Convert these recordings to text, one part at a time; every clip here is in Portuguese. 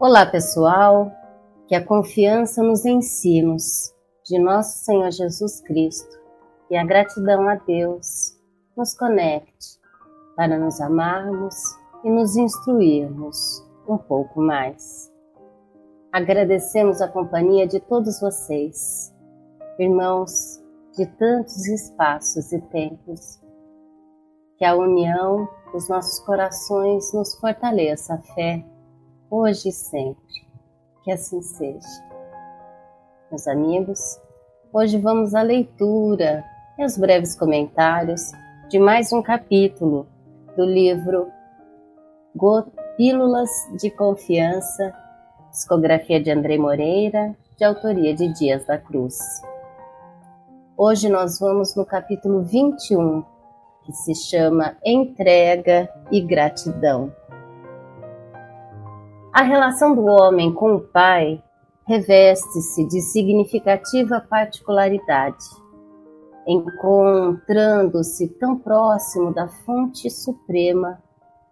Olá, pessoal. Que a confiança nos ensinos de nosso Senhor Jesus Cristo e a gratidão a Deus nos conecte para nos amarmos e nos instruirmos um pouco mais. Agradecemos a companhia de todos vocês, irmãos de tantos espaços e tempos. Que a união dos nossos corações nos fortaleça a fé hoje e sempre. Que assim seja. Meus amigos, hoje vamos à leitura e aos breves comentários de mais um capítulo do livro Pílulas de Confiança, discografia de André Moreira, de autoria de Dias da Cruz. Hoje nós vamos no capítulo 21, que se chama Entrega e Gratidão. A relação do homem com o Pai reveste-se de significativa particularidade. Encontrando-se tão próximo da fonte suprema,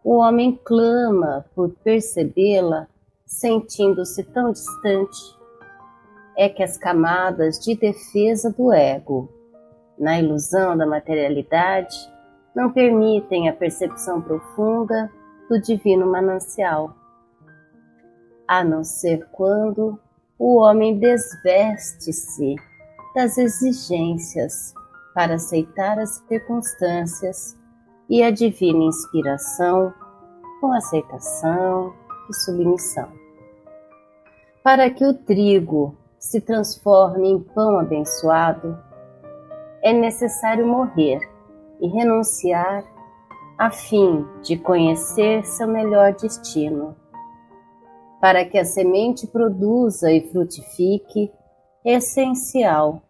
o homem clama por percebê-la, sentindo-se tão distante. É que as camadas de defesa do ego, na ilusão da materialidade, não permitem a percepção profunda do divino manancial a não ser quando o homem desveste-se das exigências para aceitar as circunstâncias e a divina inspiração com aceitação e submissão. Para que o trigo se transforme em pão abençoado, é necessário morrer e renunciar a fim de conhecer seu melhor destino para que a semente produza e frutifique, é essencial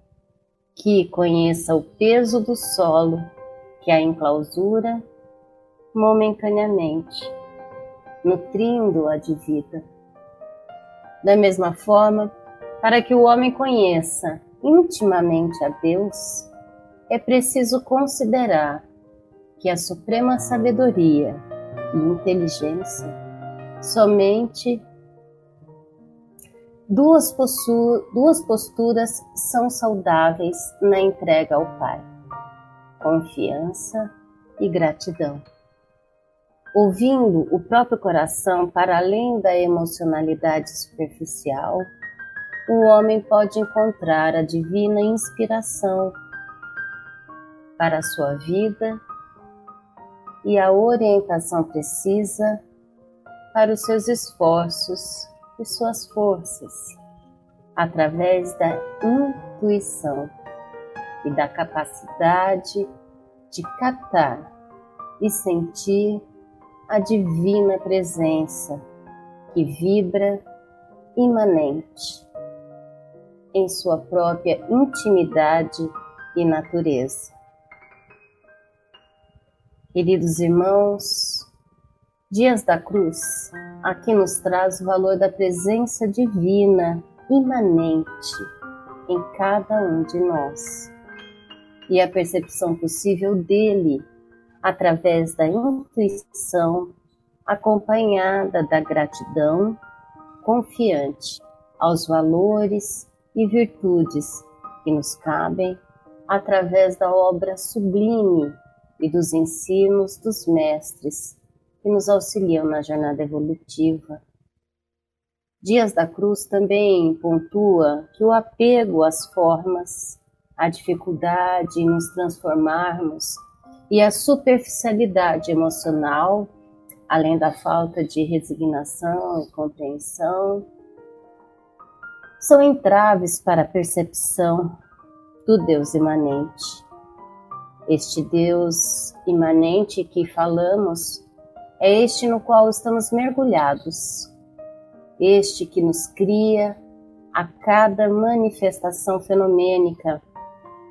que conheça o peso do solo que a enclausura momentaneamente, nutrindo-a de vida. Da mesma forma, para que o homem conheça intimamente a Deus, é preciso considerar que a suprema sabedoria e inteligência somente Duas, duas posturas são saudáveis na entrega ao Pai: confiança e gratidão. Ouvindo o próprio coração para além da emocionalidade superficial, o homem pode encontrar a divina inspiração para a sua vida e a orientação precisa para os seus esforços e suas forças através da intuição e da capacidade de captar e sentir a divina presença que vibra imanente em sua própria intimidade e natureza. Queridos irmãos, Dias da Cruz aqui nos traz o valor da presença divina imanente em cada um de nós e a percepção possível dele através da intuição acompanhada da gratidão confiante aos valores e virtudes que nos cabem através da obra sublime e dos ensinos dos mestres que nos auxiliam na jornada evolutiva. Dias da Cruz também pontua que o apego às formas, a dificuldade em nos transformarmos e a superficialidade emocional, além da falta de resignação e compreensão, são entraves para a percepção do Deus imanente. Este Deus imanente que falamos é este no qual estamos mergulhados, este que nos cria a cada manifestação fenomênica,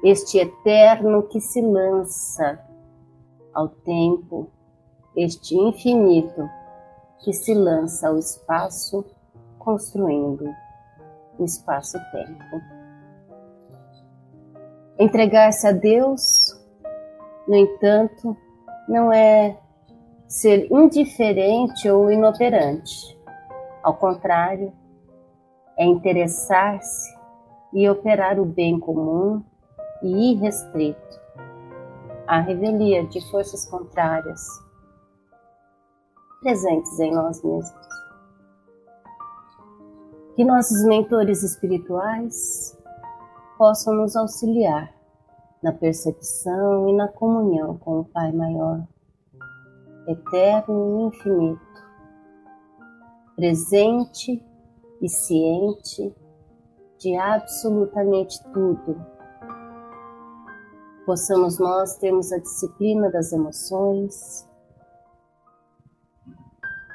este eterno que se lança ao tempo, este infinito que se lança ao espaço, construindo o espaço-tempo. Entregar-se a Deus, no entanto, não é ser indiferente ou inoperante. Ao contrário, é interessar-se e operar o bem comum e irrestrito. A revelia de forças contrárias presentes em nós mesmos. Que nossos mentores espirituais possam nos auxiliar na percepção e na comunhão com o Pai Maior, eterno e infinito, presente e ciente de absolutamente tudo. Possamos nós termos a disciplina das emoções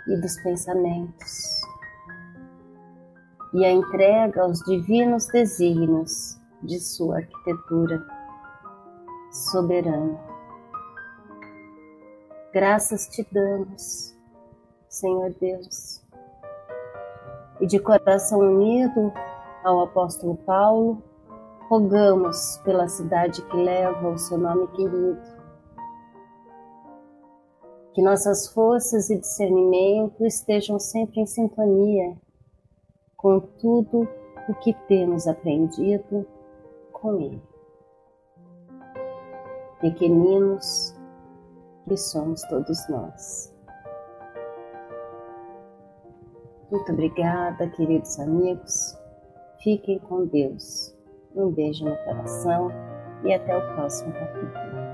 e dos pensamentos e a entrega aos divinos desígnios de sua arquitetura soberana. Graças te damos, Senhor Deus, e de coração unido ao apóstolo Paulo, rogamos pela cidade que leva o seu nome querido. Que nossas forças e discernimento estejam sempre em sintonia com tudo o que temos aprendido com Ele. Pequeninos que somos todos nós. Muito obrigada, queridos amigos. Fiquem com Deus. Um beijo no coração e até o próximo capítulo.